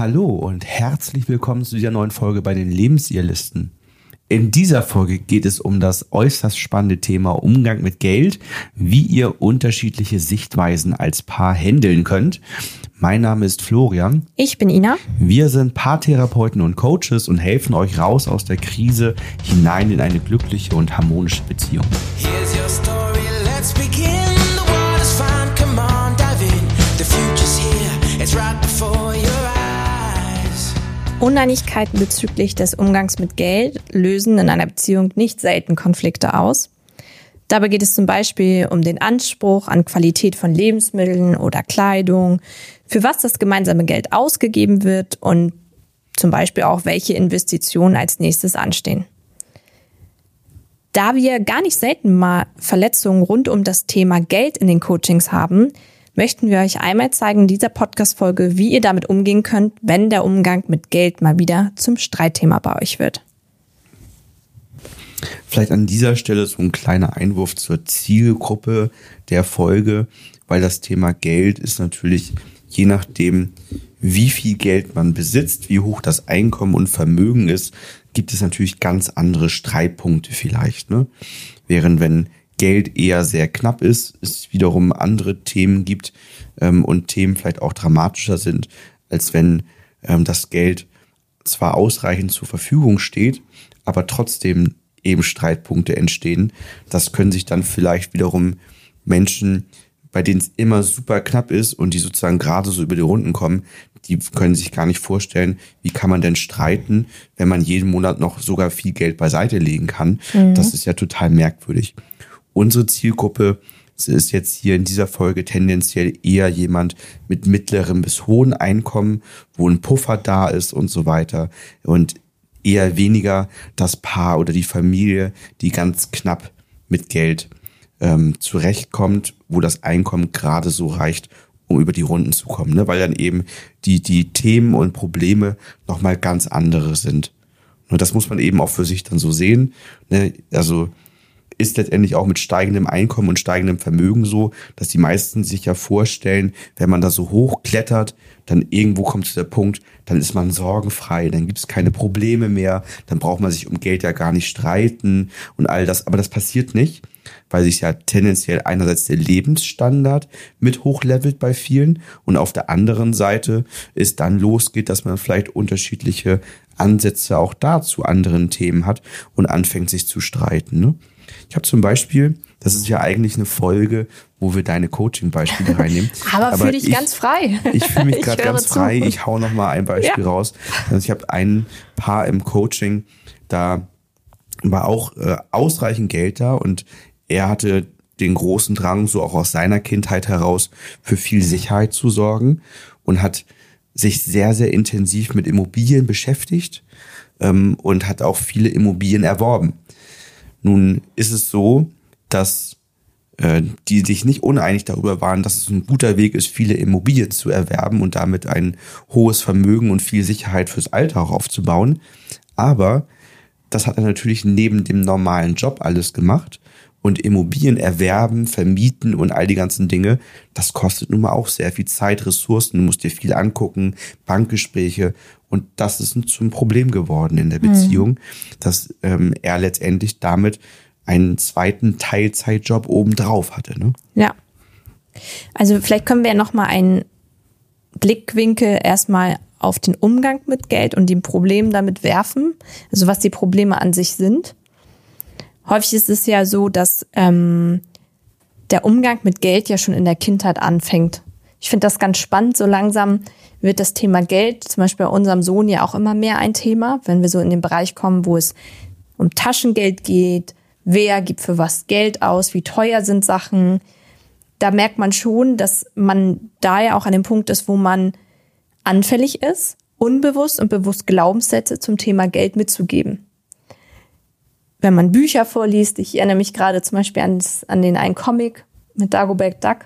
Hallo und herzlich willkommen zu dieser neuen Folge bei den Lebensirrlisten. In dieser Folge geht es um das äußerst spannende Thema Umgang mit Geld, wie ihr unterschiedliche Sichtweisen als Paar handeln könnt. Mein Name ist Florian. Ich bin Ina. Wir sind Paartherapeuten und Coaches und helfen euch raus aus der Krise hinein in eine glückliche und harmonische Beziehung. Here's Uneinigkeiten bezüglich des Umgangs mit Geld lösen in einer Beziehung nicht selten Konflikte aus. Dabei geht es zum Beispiel um den Anspruch an Qualität von Lebensmitteln oder Kleidung, für was das gemeinsame Geld ausgegeben wird und zum Beispiel auch, welche Investitionen als nächstes anstehen. Da wir gar nicht selten mal Verletzungen rund um das Thema Geld in den Coachings haben, möchten wir euch einmal zeigen in dieser Podcast-Folge, wie ihr damit umgehen könnt, wenn der Umgang mit Geld mal wieder zum Streitthema bei euch wird. Vielleicht an dieser Stelle so ein kleiner Einwurf zur Zielgruppe der Folge, weil das Thema Geld ist natürlich je nachdem, wie viel Geld man besitzt, wie hoch das Einkommen und Vermögen ist, gibt es natürlich ganz andere Streitpunkte vielleicht. Ne? Während wenn Geld eher sehr knapp ist, es wiederum andere Themen gibt ähm, und Themen vielleicht auch dramatischer sind, als wenn ähm, das Geld zwar ausreichend zur Verfügung steht, aber trotzdem eben Streitpunkte entstehen. Das können sich dann vielleicht wiederum Menschen, bei denen es immer super knapp ist und die sozusagen gerade so über die Runden kommen, die können sich gar nicht vorstellen, wie kann man denn streiten, wenn man jeden Monat noch sogar viel Geld beiseite legen kann. Mhm. Das ist ja total merkwürdig. Unsere Zielgruppe ist jetzt hier in dieser Folge tendenziell eher jemand mit mittlerem bis hohen Einkommen, wo ein Puffer da ist und so weiter. Und eher weniger das Paar oder die Familie, die ganz knapp mit Geld ähm, zurechtkommt, wo das Einkommen gerade so reicht, um über die Runden zu kommen, ne? weil dann eben die, die Themen und Probleme nochmal ganz andere sind. Und das muss man eben auch für sich dann so sehen. Ne? Also ist letztendlich auch mit steigendem Einkommen und steigendem Vermögen so, dass die meisten sich ja vorstellen, wenn man da so hoch klettert, dann irgendwo kommt zu der Punkt, dann ist man sorgenfrei, dann gibt es keine Probleme mehr, dann braucht man sich um Geld ja gar nicht streiten und all das. Aber das passiert nicht, weil sich ja tendenziell einerseits der Lebensstandard mit hochlevelt bei vielen und auf der anderen Seite es dann losgeht, dass man vielleicht unterschiedliche Ansätze auch da zu anderen Themen hat und anfängt sich zu streiten. Ne? Ich habe zum Beispiel, das ist ja eigentlich eine Folge, wo wir deine Coaching-Beispiele reinnehmen. Aber, Aber fühle ich, ich ganz frei. Ich fühle mich gerade ganz zu. frei. Ich hau noch mal ein Beispiel ja. raus. Also ich habe ein Paar im Coaching, da war auch äh, ausreichend Geld da und er hatte den großen Drang, so auch aus seiner Kindheit heraus, für viel Sicherheit zu sorgen und hat sich sehr, sehr intensiv mit Immobilien beschäftigt ähm, und hat auch viele Immobilien erworben. Nun ist es so, dass äh, die sich nicht uneinig darüber waren, dass es ein guter Weg ist, viele Immobilien zu erwerben und damit ein hohes Vermögen und viel Sicherheit fürs Alter auch aufzubauen. Aber das hat er natürlich neben dem normalen Job alles gemacht. Und Immobilien erwerben, vermieten und all die ganzen Dinge, das kostet nun mal auch sehr viel Zeit, Ressourcen. Du musst dir viel angucken, Bankgespräche. Und das ist zum Problem geworden in der. Beziehung, mhm. dass ähm, er letztendlich damit einen zweiten Teilzeitjob obendrauf hatte. Ne? Ja. Also vielleicht können wir ja noch mal einen Blickwinkel erstmal auf den Umgang mit Geld und dem Problem damit werfen. Also was die Probleme an sich sind. Häufig ist es ja so, dass ähm, der Umgang mit Geld ja schon in der Kindheit anfängt. Ich finde das ganz spannend. So langsam wird das Thema Geld, zum Beispiel bei unserem Sohn, ja auch immer mehr ein Thema, wenn wir so in den Bereich kommen, wo es um Taschengeld geht, wer gibt für was Geld aus, wie teuer sind Sachen. Da merkt man schon, dass man da ja auch an dem Punkt ist, wo man anfällig ist, unbewusst und bewusst Glaubenssätze zum Thema Geld mitzugeben. Wenn man Bücher vorliest, ich erinnere mich gerade zum Beispiel an, an den einen Comic mit Dagobert Duck,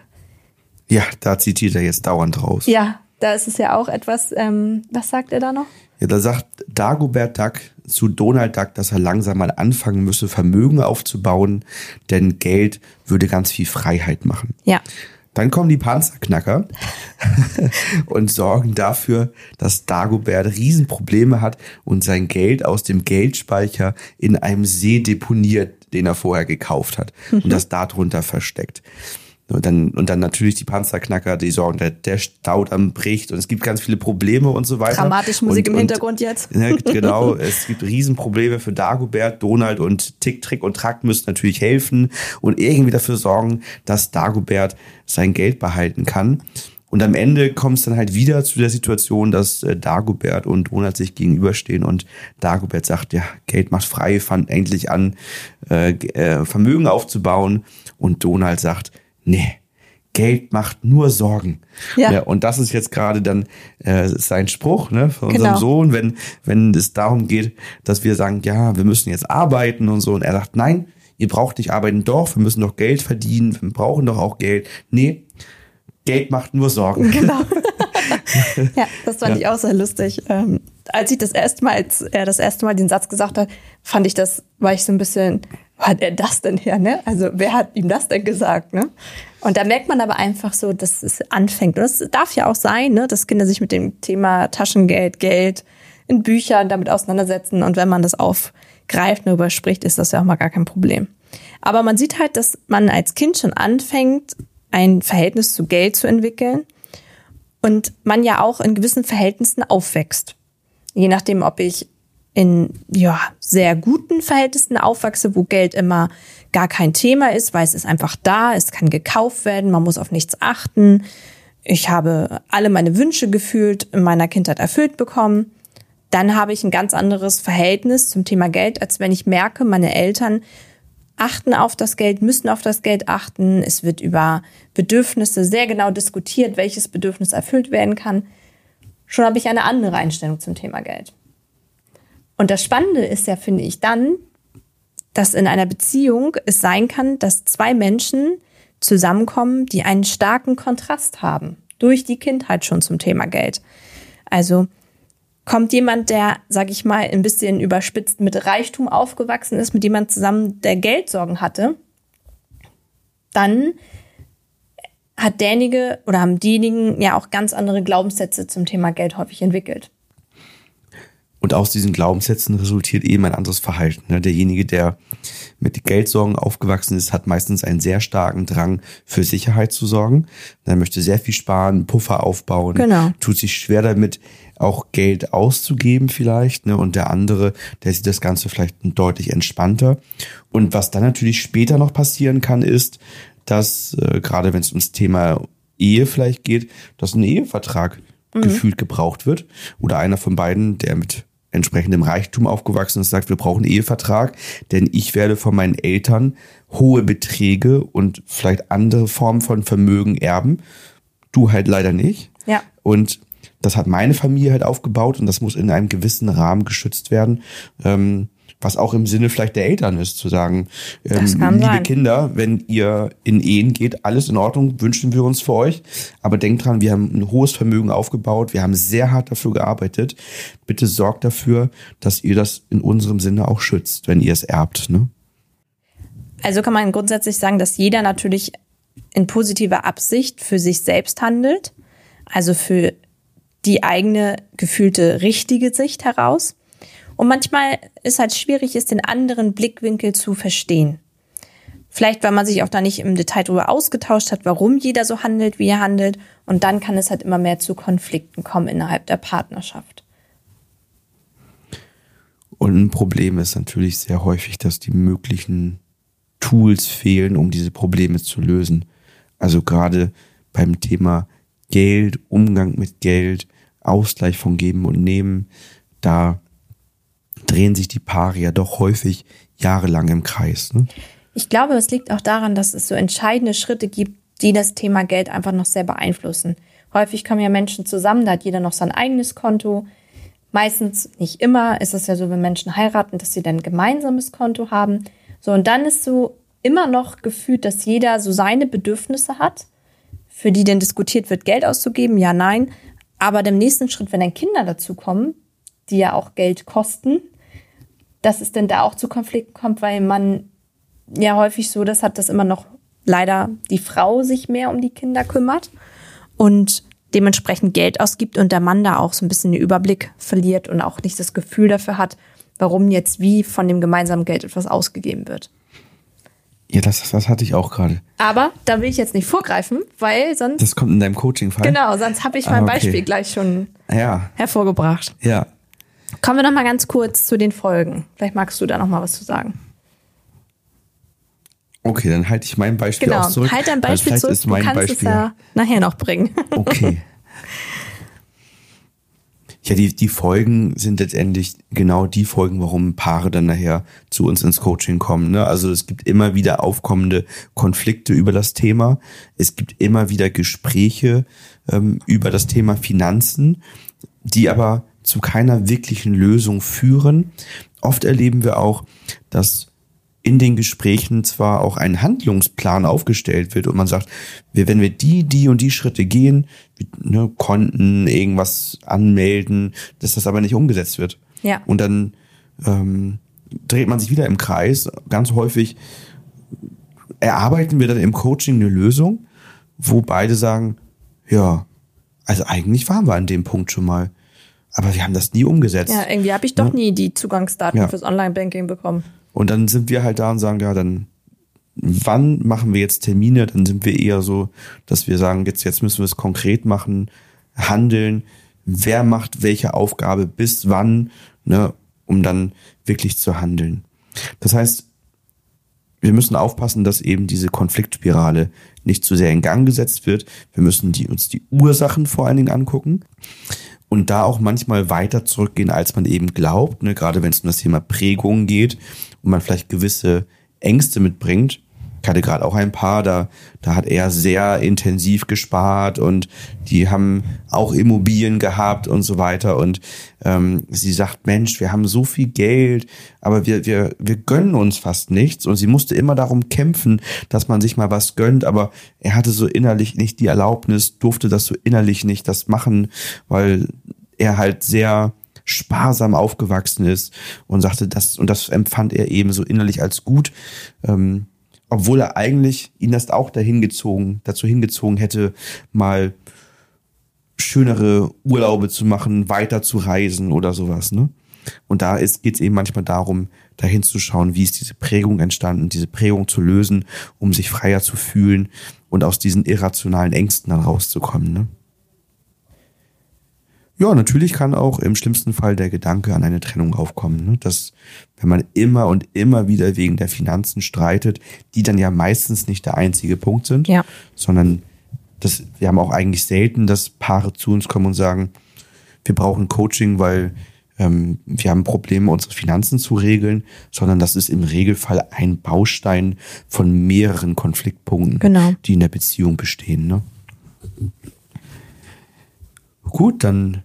ja, da zitiert er jetzt dauernd raus. Ja, da ist es ja auch etwas, ähm, was sagt er da noch? Ja, da sagt Dagobert Duck zu Donald Duck, dass er langsam mal anfangen müsse, Vermögen aufzubauen, denn Geld würde ganz viel Freiheit machen. Ja. Dann kommen die Panzerknacker und sorgen dafür, dass Dagobert Riesenprobleme hat und sein Geld aus dem Geldspeicher in einem See deponiert, den er vorher gekauft hat und das darunter versteckt. Und dann, und dann natürlich die Panzerknacker, die sorgen, der, der Staudamm bricht und es gibt ganz viele Probleme und so weiter. Dramatische Musik und, im Hintergrund jetzt. Ja, genau, es gibt Riesenprobleme für Dagobert, Donald und Tick, Trick und Track müssen natürlich helfen und irgendwie dafür sorgen, dass Dagobert sein Geld behalten kann. Und am Ende kommt es dann halt wieder zu der Situation, dass äh, Dagobert und Donald sich gegenüberstehen und Dagobert sagt, ja, Geld macht frei, fand endlich an, äh, äh, Vermögen aufzubauen. Und Donald sagt, nee, Geld macht nur Sorgen. Ja. und das ist jetzt gerade dann äh, sein Spruch ne, unseren Genau. Sohn, wenn, wenn es darum geht, dass wir sagen, ja, wir müssen jetzt arbeiten und so. Und er sagt, nein, ihr braucht nicht arbeiten, doch, wir müssen doch Geld verdienen, wir brauchen doch auch Geld. Nee, Geld macht nur Sorgen. Genau. ja, das fand ich auch sehr lustig. Ähm, als ich das erste Mal, als er das erste Mal den Satz gesagt hat, fand ich das, war ich so ein bisschen, hat er das denn her, ne? Also wer hat ihm das denn gesagt, ne? Und da merkt man aber einfach so, dass es anfängt. Und das darf ja auch sein, ne? dass Kinder sich mit dem Thema Taschengeld, Geld in Büchern damit auseinandersetzen. Und wenn man das aufgreift und darüber spricht, ist das ja auch mal gar kein Problem. Aber man sieht halt, dass man als Kind schon anfängt, ein Verhältnis zu Geld zu entwickeln und man ja auch in gewissen Verhältnissen aufwächst. Je nachdem, ob ich in ja, sehr guten Verhältnissen aufwachse, wo Geld immer gar kein Thema ist, weil es ist einfach da, es kann gekauft werden, man muss auf nichts achten. Ich habe alle meine Wünsche gefühlt in meiner Kindheit erfüllt bekommen. Dann habe ich ein ganz anderes Verhältnis zum Thema Geld, als wenn ich merke, meine Eltern achten auf das Geld, müssen auf das Geld achten. Es wird über Bedürfnisse sehr genau diskutiert, welches Bedürfnis erfüllt werden kann. Schon habe ich eine andere Einstellung zum Thema Geld. Und das Spannende ist ja, finde ich, dann, dass in einer Beziehung es sein kann, dass zwei Menschen zusammenkommen, die einen starken Kontrast haben. Durch die Kindheit schon zum Thema Geld. Also kommt jemand, der, sag ich mal, ein bisschen überspitzt mit Reichtum aufgewachsen ist, mit jemand zusammen, der Geldsorgen hatte, dann hat derjenige oder haben diejenigen ja auch ganz andere Glaubenssätze zum Thema Geld häufig entwickelt. Und aus diesen Glaubenssätzen resultiert eben ein anderes Verhalten. ne? Derjenige, der mit Geldsorgen aufgewachsen ist, hat meistens einen sehr starken Drang für Sicherheit zu sorgen. Er möchte sehr viel sparen, Puffer aufbauen, Genau. tut sich schwer damit, auch Geld auszugeben vielleicht. ne? Und der andere, der sieht das Ganze vielleicht deutlich entspannter. Und was dann natürlich später noch passieren kann, ist, dass äh, gerade wenn es ums Thema Ehe vielleicht geht, dass ein Ehevertrag gefühlt gebraucht wird. Oder einer von beiden, der mit entsprechendem Reichtum aufgewachsen ist, sagt, wir brauchen einen Ehevertrag, denn ich werde von meinen Eltern hohe Beträge und vielleicht andere Formen von Vermögen erben. Du halt leider nicht. Ja. Und das hat meine Familie halt aufgebaut und das muss in einem gewissen Rahmen geschützt werden. Ähm, was auch im Sinne vielleicht der Eltern ist, zu sagen, ähm, liebe sein. Kinder, wenn ihr in Ehen geht, alles in Ordnung, wünschen wir uns für euch. Aber denkt dran, wir haben ein hohes Vermögen aufgebaut, wir haben sehr hart dafür gearbeitet. Bitte sorgt dafür, dass ihr das in unserem Sinne auch schützt, wenn ihr es erbt. Ne? Also kann man grundsätzlich sagen, dass jeder natürlich in positiver Absicht für sich selbst handelt, also für die eigene gefühlte richtige Sicht heraus. Und manchmal ist halt schwierig, ist den anderen Blickwinkel zu verstehen. Vielleicht, weil man sich auch da nicht im Detail darüber ausgetauscht hat, warum jeder so handelt, wie er handelt. Und dann kann es halt immer mehr zu Konflikten kommen innerhalb der Partnerschaft. Und ein Problem ist natürlich sehr häufig, dass die möglichen Tools fehlen, um diese Probleme zu lösen. Also gerade beim Thema Geld, Umgang mit Geld, Ausgleich von Geben und Nehmen, da drehen sich die Paare ja doch häufig jahrelang im Kreis. Ne? Ich glaube, es liegt auch daran, dass es so entscheidende Schritte gibt, die das Thema Geld einfach noch sehr beeinflussen. Häufig kommen ja Menschen zusammen, da hat jeder noch sein eigenes Konto. Meistens, nicht immer, ist es ja so, wenn Menschen heiraten, dass sie dann ein gemeinsames Konto haben. So, und dann ist so immer noch gefühlt, dass jeder so seine Bedürfnisse hat, für die dann diskutiert wird, Geld auszugeben, ja, nein. Aber im nächsten Schritt, wenn dann Kinder dazu kommen, die ja auch Geld kosten, dass es denn da auch zu Konflikten kommt, weil man ja häufig so das hat, dass immer noch leider die Frau sich mehr um die Kinder kümmert und dementsprechend Geld ausgibt und der Mann da auch so ein bisschen den Überblick verliert und auch nicht das Gefühl dafür hat, warum jetzt wie von dem gemeinsamen Geld etwas ausgegeben wird. Ja, das, das hatte ich auch gerade. Aber da will ich jetzt nicht vorgreifen, weil sonst Das kommt in deinem Coaching-Fall? genau, sonst habe ich Ah, mein okay. Beispiel gleich schon Ja, hervorgebracht. ja. Kommen wir noch mal ganz kurz zu den Folgen. Vielleicht magst du da noch mal was zu sagen. Okay, dann halte ich mein Beispiel Genau, auch zurück. halt dein weil Beispiel zurück. Ist Du mein kannst Beispiel es ja nachher noch bringen. Okay. Ja, die, die Folgen sind letztendlich genau die Folgen, warum Paare dann nachher zu uns ins Coaching kommen. Ne? Also es gibt immer wieder aufkommende Konflikte über das Thema. Es gibt immer wieder Gespräche ähm, über das Thema Finanzen, die aber zu keiner wirklichen Lösung führen. Oft erleben wir auch, dass in den Gesprächen zwar auch ein Handlungsplan aufgestellt wird und man sagt, wir, wenn wir die, die und die Schritte gehen, ne, Konten, irgendwas anmelden, dass das aber nicht umgesetzt wird. Ja. Und dann ähm, dreht man sich wieder im Kreis. Ganz häufig erarbeiten wir dann im Coaching eine Lösung, wo beide sagen, ja, also eigentlich waren wir an dem Punkt schon mal, aber wir haben das nie umgesetzt. Ja, irgendwie habe ich doch nie die Zugangsdaten Ja. fürs Online-Banking bekommen. Und dann sind wir halt da und sagen, ja, dann wann machen wir jetzt Termine? Dann sind wir eher so, dass wir sagen, jetzt, jetzt müssen wir es konkret machen, handeln. Wer macht welche Aufgabe bis wann, ne, um dann wirklich zu handeln. Das heißt, wir müssen aufpassen, dass eben diese Konfliktspirale nicht zu sehr in Gang gesetzt wird. Wir müssen die, uns die Ursachen vor allen Dingen angucken und da auch manchmal weiter zurückgehen, als man eben glaubt, ne, gerade wenn es um das Thema Prägung geht und man vielleicht gewisse Ängste mitbringt. Ich hatte gerade auch ein Paar, da, da hat er sehr intensiv gespart und die haben auch Immobilien gehabt und so weiter. Und ähm, sie sagt, Mensch, wir haben so viel Geld, aber wir, wir, wir gönnen uns fast nichts. Und sie musste immer darum kämpfen, dass man sich mal was gönnt, aber er hatte so innerlich nicht die Erlaubnis, durfte das so innerlich nicht das machen, weil er halt sehr sparsam aufgewachsen ist und sagte das und das empfand er eben so innerlich als gut, ähm, obwohl er eigentlich ihn das auch dahin gezogen, dazu hingezogen hätte, mal schönere Urlaube zu machen, weiter zu reisen oder sowas, ne? Und da geht es eben manchmal darum, dahin zu schauen, wie ist diese Prägung entstanden, diese Prägung zu lösen, um sich freier zu fühlen und aus diesen irrationalen Ängsten dann rauszukommen, ne? Ja, natürlich kann auch im schlimmsten Fall der Gedanke an eine Trennung aufkommen. Ne? Dass, wenn man immer und immer wieder wegen der Finanzen streitet, die dann ja meistens nicht der einzige Punkt sind, Ja. sondern das, wir haben auch eigentlich selten, dass Paare zu uns kommen und sagen, wir brauchen Coaching, weil ähm, wir haben Probleme, unsere Finanzen zu regeln, sondern das ist im Regelfall ein Baustein von mehreren Konfliktpunkten, Genau. die in der Beziehung bestehen. Ne? Gut, dann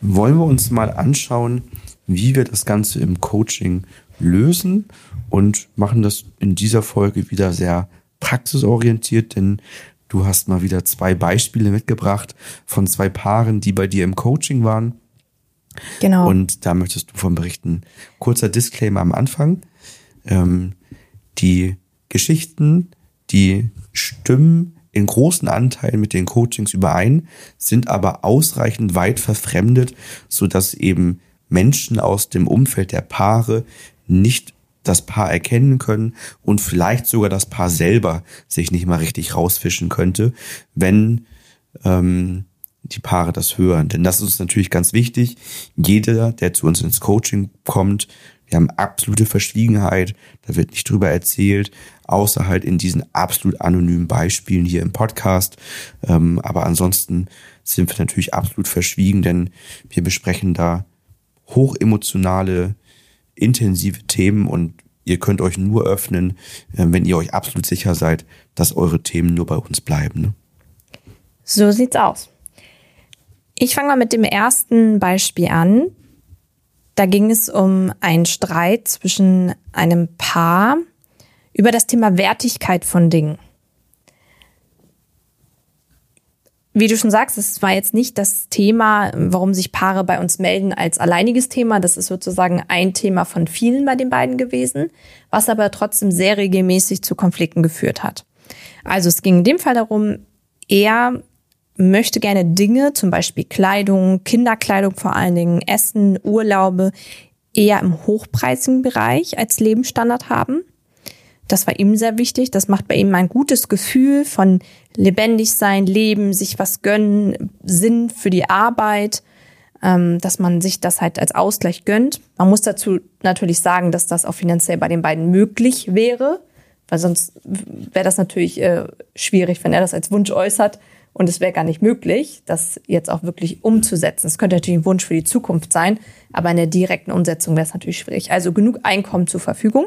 wollen wir uns mal anschauen, wie wir das Ganze im Coaching lösen und machen das in dieser Folge wieder sehr praxisorientiert, denn du hast mal wieder zwei Beispiele mitgebracht von zwei Paaren, die bei dir im Coaching waren. Genau. Und da möchtest du von berichten. Kurzer Disclaimer am Anfang. Ähm, die Geschichten, die stimmen in großen Anteilen mit den Coachings überein, sind aber ausreichend weit verfremdet, sodass eben Menschen aus dem Umfeld der Paare nicht das Paar erkennen können und vielleicht sogar das Paar selber sich nicht mal richtig rausfischen könnte, wenn ähm, die Paare das hören. Denn das ist uns natürlich ganz wichtig. Jeder, der zu uns ins Coaching kommt, wir haben absolute Verschwiegenheit, da wird nicht drüber erzählt, außer halt in diesen absolut anonymen Beispielen hier im Podcast. Ähm, aber ansonsten sind wir natürlich absolut verschwiegen, denn wir besprechen da hochemotionale, intensive Themen und ihr könnt euch nur öffnen, äh, wenn ihr euch absolut sicher seid, dass eure Themen nur bei uns bleiben. Ne? So sieht's aus. Ich fange mal mit dem ersten Beispiel an. Da ging es um einen Streit zwischen einem Paar über das Thema Wertigkeit von Dingen. Wie du schon sagst, es war jetzt nicht das Thema, warum sich Paare bei uns melden, als alleiniges Thema. Das ist sozusagen ein Thema von vielen bei den beiden gewesen, was aber trotzdem sehr regelmäßig zu Konflikten geführt hat. Also es ging in dem Fall darum, er möchte gerne Dinge, zum Beispiel Kleidung, Kinderkleidung vor allen Dingen, Essen, Urlaube, eher im hochpreisigen Bereich als Lebensstandard haben. Das war ihm sehr wichtig. Das macht bei ihm ein gutes Gefühl von lebendig sein, leben, sich was gönnen, Sinn für die Arbeit, ähm, dass man sich das halt als Ausgleich gönnt. Man muss dazu natürlich sagen, dass das auch finanziell bei den beiden möglich wäre, weil sonst wäre das natürlich äh, schwierig, wenn er das als Wunsch äußert und es wäre gar nicht möglich, das jetzt auch wirklich umzusetzen. Es könnte natürlich ein Wunsch für die Zukunft sein, aber in der direkten Umsetzung wäre es natürlich schwierig. Also genug Einkommen zur Verfügung.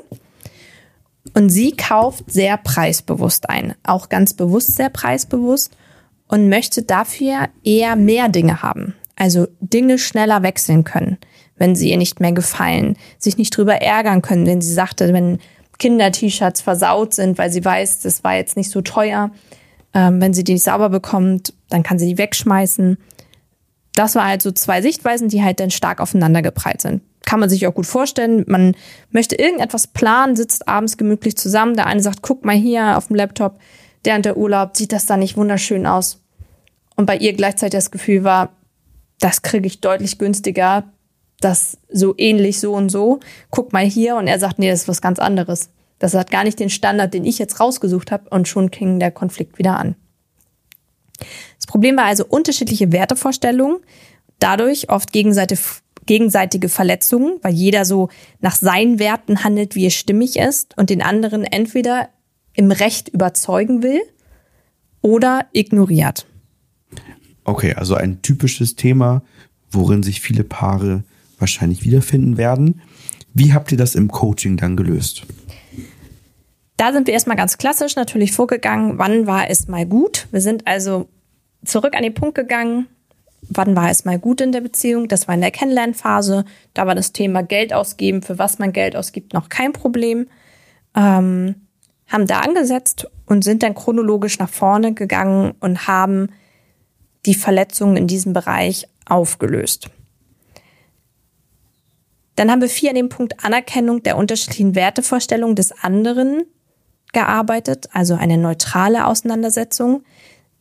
Und sie kauft sehr preisbewusst ein, auch ganz bewusst sehr preisbewusst und möchte dafür eher mehr Dinge haben. Also Dinge schneller wechseln können, wenn sie ihr nicht mehr gefallen, sich nicht drüber ärgern können, wenn sie sagte, wenn Kinder-T-Shirts versaut sind, weil sie weiß, das war jetzt nicht so teuer. Ähm, wenn sie die nicht sauber bekommt, dann kann sie die wegschmeißen. Das war halt so zwei Sichtweisen, die halt dann stark aufeinander geprallt sind kann man sich auch gut vorstellen. Man möchte irgendetwas planen, sitzt abends gemütlich zusammen. Der eine sagt, guck mal hier auf dem Laptop, und der Urlaub, sieht das da nicht wunderschön aus? Und bei ihr gleichzeitig das Gefühl war, das kriege ich deutlich günstiger, das so ähnlich so und so. Guck mal hier und er sagt, nee, das ist was ganz anderes. Das hat gar nicht den Standard, den ich jetzt rausgesucht habe und schon ging der Konflikt wieder an. Das Problem war also unterschiedliche Wertevorstellungen, dadurch oft gegenseitig gegenseitige Verletzungen, weil jeder so nach seinen Werten handelt, wie es stimmig ist und den anderen entweder im Recht überzeugen will oder ignoriert. Okay, also ein typisches Thema, worin sich viele Paare wahrscheinlich wiederfinden werden. Wie habt ihr das im Coaching dann gelöst? Da sind wir erstmal ganz klassisch natürlich vorgegangen, wann war es mal gut. Wir sind also zurück an den Punkt gegangen, wann war es mal gut in der Beziehung. Das war in der Kennenlernphase. Da war das Thema Geld ausgeben, für was man Geld ausgibt, noch kein Problem. Ähm, haben da angesetzt und sind dann chronologisch nach vorne gegangen und haben die Verletzungen in diesem Bereich aufgelöst. Dann haben wir vier an dem Punkt Anerkennung der unterschiedlichen Wertevorstellungen des anderen gearbeitet, also eine neutrale Auseinandersetzung.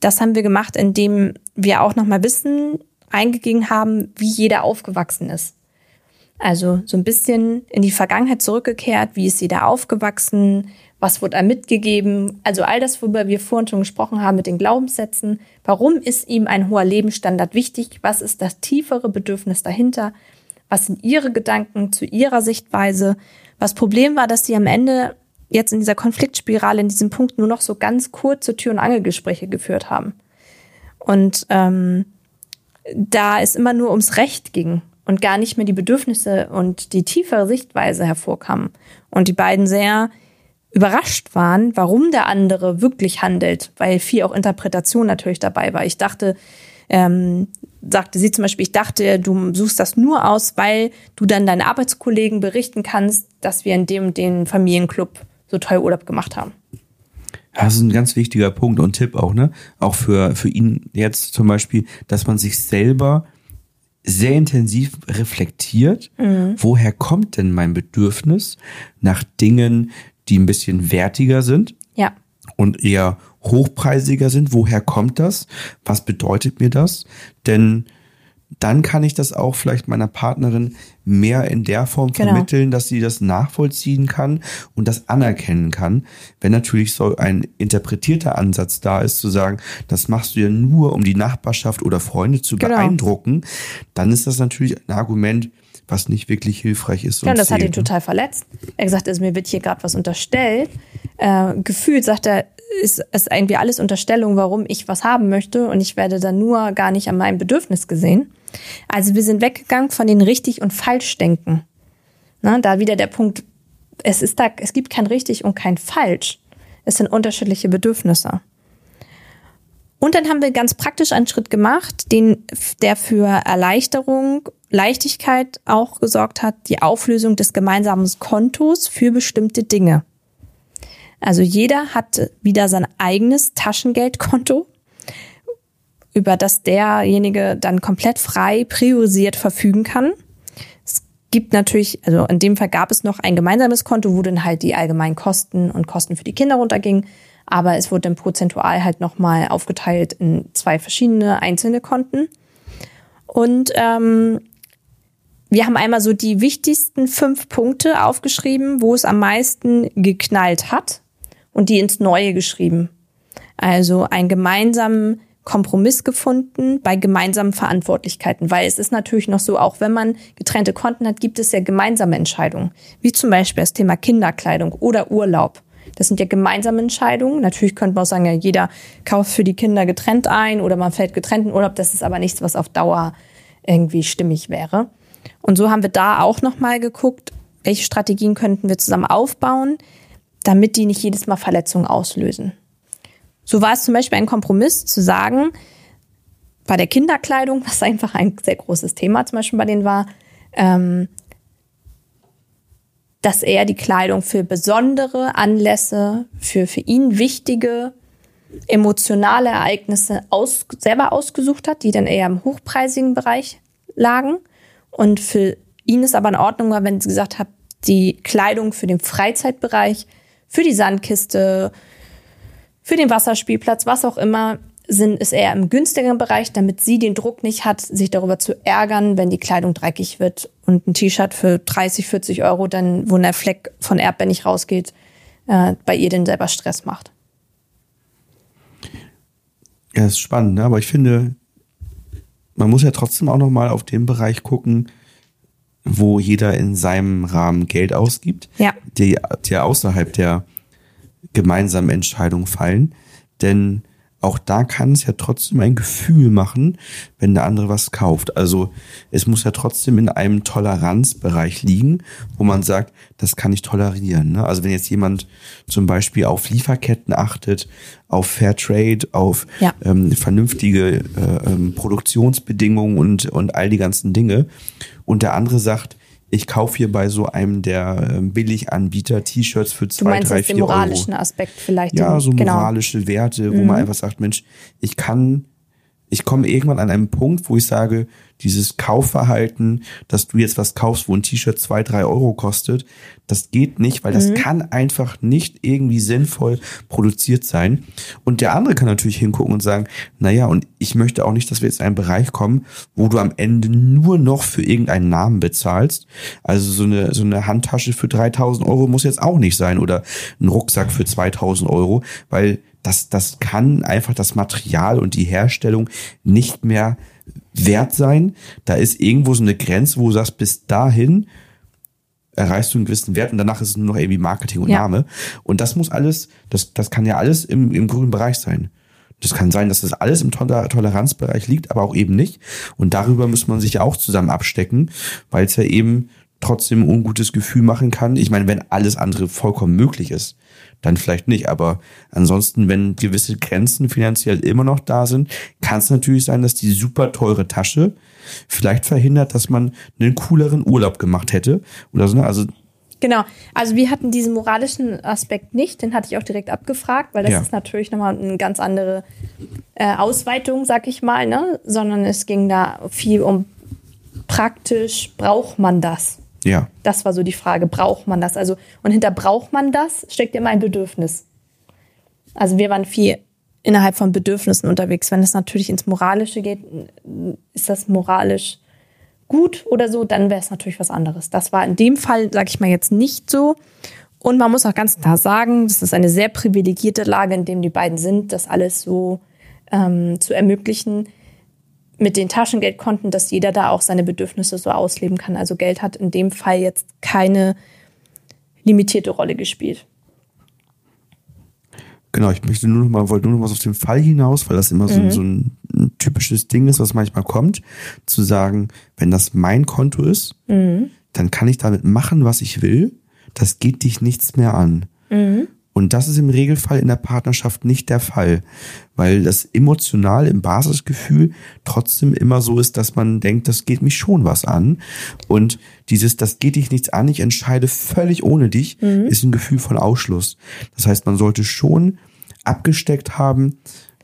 Das haben wir gemacht, indem wir auch nochmal Wissen eingegeben haben, wie jeder aufgewachsen ist. Also so ein bisschen in die Vergangenheit zurückgekehrt, wie ist jeder aufgewachsen, was wurde er mitgegeben, also all das, worüber wir vorhin schon gesprochen haben mit den Glaubenssätzen. Warum ist ihm ein hoher Lebensstandard wichtig? Was ist das tiefere Bedürfnis dahinter? Was sind ihre Gedanken zu ihrer Sichtweise? Was Problem war, dass sie am Ende jetzt in dieser Konfliktspirale, in diesem Punkt nur noch so ganz kurze Tür- und Angelgespräche geführt haben. Und ähm, da es immer nur ums Recht ging und gar nicht mehr die Bedürfnisse und die tiefere Sichtweise hervorkamen. Und die beiden sehr überrascht waren, warum der andere wirklich handelt, weil viel auch Interpretation natürlich dabei war. Ich dachte, ähm, sagte sie zum Beispiel, ich dachte, du suchst das nur aus, weil du dann deinen Arbeitskollegen berichten kannst, dass wir in dem den Familienclub so toll Urlaub gemacht haben. Das ist ein ganz wichtiger Punkt und Tipp auch, ne? Auch für, für ihn jetzt zum Beispiel, dass man sich selber sehr intensiv reflektiert, mhm. woher kommt denn mein Bedürfnis nach Dingen, die ein bisschen wertiger sind. Ja. Und eher hochpreisiger sind. Woher kommt das? Was bedeutet mir das? Denn dann kann ich das auch vielleicht meiner Partnerin mehr in der Form genau. vermitteln, dass sie das nachvollziehen kann und das anerkennen kann. Wenn natürlich so ein interpretierter Ansatz da ist, zu sagen, das machst du ja nur, um die Nachbarschaft oder Freunde zu genau. beeindrucken, dann ist das natürlich ein Argument, was nicht wirklich hilfreich ist. Ja, und das zählt, hat ihn ne? total verletzt. Er gesagt, also mir wird hier gerade was unterstellt. Äh, gefühlt sagt er, ist es irgendwie alles Unterstellung, warum ich was haben möchte und ich werde dann nur gar nicht an meinem Bedürfnis gesehen. Also wir sind weggegangen von den richtig und falsch denken. Na, da wieder der Punkt, es ist da, es gibt kein richtig und kein falsch. Es sind unterschiedliche Bedürfnisse. Und dann haben wir ganz praktisch einen Schritt gemacht, den, der für Erleichterung, Leichtigkeit auch gesorgt hat, die Auflösung des gemeinsamen Kontos für bestimmte Dinge. Also jeder hat wieder sein eigenes Taschengeldkonto über das derjenige dann komplett frei priorisiert verfügen kann. Es gibt natürlich, also in dem Fall gab es noch ein gemeinsames Konto, wo dann halt die allgemeinen Kosten und Kosten für die Kinder runtergingen. aber es wurde dann prozentual halt nochmal aufgeteilt in zwei verschiedene einzelne Konten. Und ähm, wir haben einmal so die wichtigsten fünf Punkte aufgeschrieben, wo es am meisten geknallt hat und die ins Neue geschrieben. Also einen gemeinsamen Kompromiss gefunden bei gemeinsamen Verantwortlichkeiten, weil es ist natürlich noch so, auch wenn man getrennte Konten hat, gibt es ja gemeinsame Entscheidungen, wie zum Beispiel das Thema Kinderkleidung oder Urlaub. Das sind ja gemeinsame Entscheidungen. Natürlich könnte man auch sagen, ja, jeder kauft für die Kinder getrennt ein oder man fällt getrennt in Urlaub. Das ist aber nichts, was auf Dauer irgendwie stimmig wäre. Und so haben wir da auch nochmal geguckt, welche Strategien könnten wir zusammen aufbauen, damit die nicht jedes Mal Verletzungen auslösen. So war es zum Beispiel ein Kompromiss zu sagen, bei der Kinderkleidung, was einfach ein sehr großes Thema zum Beispiel bei denen war, ähm, dass er die Kleidung für besondere Anlässe, für für ihn wichtige emotionale Ereignisse aus, selber ausgesucht hat, die dann eher im hochpreisigen Bereich lagen. Und für ihn ist aber in Ordnung war, wenn sie gesagt hat, die Kleidung für den Freizeitbereich, für die Sandkiste, für den Wasserspielplatz, was auch immer, sind, ist eher im günstigeren Bereich, damit sie den Druck nicht hat, sich darüber zu ärgern, wenn die Kleidung dreckig wird und ein T-Shirt für 30, 40 Euro dann, wo der Fleck von Erdbeer nicht rausgeht, äh, bei ihr den selber Stress macht. Ja, ist spannend, ne? aber ich finde, man muss ja trotzdem auch noch mal auf den Bereich gucken, wo jeder in seinem Rahmen Geld ausgibt, Ja. die, die außerhalb der gemeinsamen Entscheidung fallen. Denn auch da kann es ja trotzdem ein Gefühl machen, wenn der andere was kauft. Also es muss ja trotzdem in einem Toleranzbereich liegen, wo man sagt, das kann ich tolerieren. Ne? Also wenn jetzt jemand zum Beispiel auf Lieferketten achtet, auf Fairtrade, auf Ja. ähm, vernünftige äh, ähm, Produktionsbedingungen und, und all die ganzen Dinge und der andere sagt, ich kaufe hier bei so einem der ähm, Billiganbieter T-Shirts für Du zwei, meinst drei, jetzt den vier Euro. moralischen Aspekt vielleicht. Ja, den- so genau. moralische Werte, wo man einfach sagt, Mensch, ich kann, ich komme irgendwann an einen Punkt, wo ich sage, dieses Kaufverhalten, dass du jetzt was kaufst, wo ein T-Shirt zwei, drei Euro kostet, das geht nicht, weil das kann einfach nicht irgendwie sinnvoll produziert sein. Und der andere kann natürlich hingucken und sagen, naja, und ich möchte auch nicht, dass wir jetzt in einen Bereich kommen, wo du am Ende nur noch für irgendeinen Namen bezahlst. Also so eine, so eine Handtasche für 3000 Euro muss jetzt auch nicht sein oder ein Rucksack für 2000 Euro, weil das, das kann einfach das Material und die Herstellung nicht mehr wert sein. Da ist irgendwo so eine Grenze, wo du sagst, bis dahin erreichst du einen gewissen Wert und danach ist es nur noch irgendwie Marketing und Ja. Name. Und das muss alles, das, das kann ja alles im, im grünen Bereich sein. Das kann sein, dass das alles im Toler Toleranzbereich liegt, aber auch eben nicht. Und darüber muss man sich ja auch zusammen abstecken, weil es ja eben trotzdem ein ungutes Gefühl machen kann. Ich meine, wenn alles andere vollkommen möglich ist, dann vielleicht nicht. Aber ansonsten, wenn gewisse Grenzen finanziell immer noch da sind, kann es natürlich sein, dass die super teure Tasche vielleicht verhindert, dass man einen cooleren Urlaub gemacht hätte oder so. ne? Also Genau. Also wir hatten diesen moralischen Aspekt nicht, den hatte ich auch direkt abgefragt, weil das Ja. ist natürlich nochmal eine ganz andere äh, Ausweitung, sag ich mal, ne? Sondern es ging da viel um praktisch, braucht man das? Ja, Das war so die Frage, braucht man das? Also, und hinter braucht man das steckt immer ein Bedürfnis. Also wir waren viel innerhalb von Bedürfnissen unterwegs. Wenn es natürlich ins Moralische geht, ist das moralisch gut oder so, dann wäre es natürlich was anderes. Das war in dem Fall, sage ich mal jetzt nicht so. Und man muss auch ganz klar sagen, das ist eine sehr privilegierte Lage, in dem die beiden sind, das alles so ähm, zu ermöglichen mit den Taschengeldkonten, dass jeder da auch seine Bedürfnisse so ausleben kann. Also Geld hat in dem Fall jetzt keine limitierte Rolle gespielt. Genau, ich möchte nur noch mal, wollte nur noch was auf den Fall hinaus, weil das immer so, so ein, ein typisches Ding ist, was manchmal kommt, zu sagen, wenn das mein Konto ist, dann kann ich damit machen, was ich will. Das geht dich nichts mehr an. Und das ist im Regelfall in der Partnerschaft nicht der Fall, weil das emotional im Basisgefühl trotzdem immer so ist, dass man denkt, das geht mich schon was an. Und dieses, das geht dich nichts an, ich entscheide völlig ohne dich, ist ein Gefühl von Ausschluss. Das heißt, man sollte schon abgesteckt haben,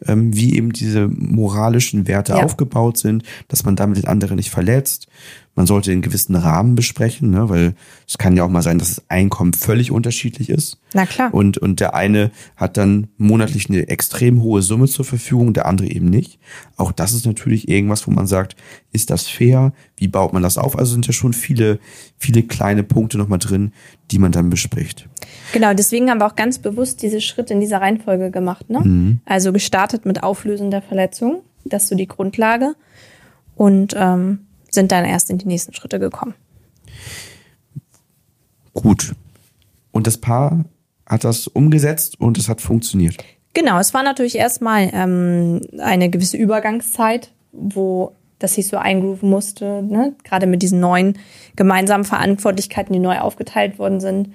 ähm, wie eben diese moralischen Werte Ja. aufgebaut sind, dass man damit den anderen nicht verletzt. Man sollte einen gewissen Rahmen besprechen, ne? weil es kann ja auch mal sein, dass das Einkommen völlig unterschiedlich ist. Na klar. Und, und der eine hat dann monatlich eine extrem hohe Summe zur Verfügung, der andere eben nicht. Auch das ist natürlich irgendwas, wo man sagt, ist das fair? Wie baut man das auf? Also sind ja schon viele, viele kleine Punkte nochmal drin, die man dann bespricht. Genau, deswegen haben wir auch ganz bewusst diese Schritte in dieser Reihenfolge gemacht. Ne? Mhm. Also gestartet mit Auflösen der Verletzung, das ist so die Grundlage. Und ähm, sind dann erst in die nächsten Schritte gekommen. Gut. Und das Paar hat das umgesetzt und es hat funktioniert. Genau, es war natürlich erstmal ähm, eine gewisse Übergangszeit, wo das sich so eingrooven musste, ne? gerade mit diesen neuen gemeinsamen Verantwortlichkeiten, die neu aufgeteilt worden sind.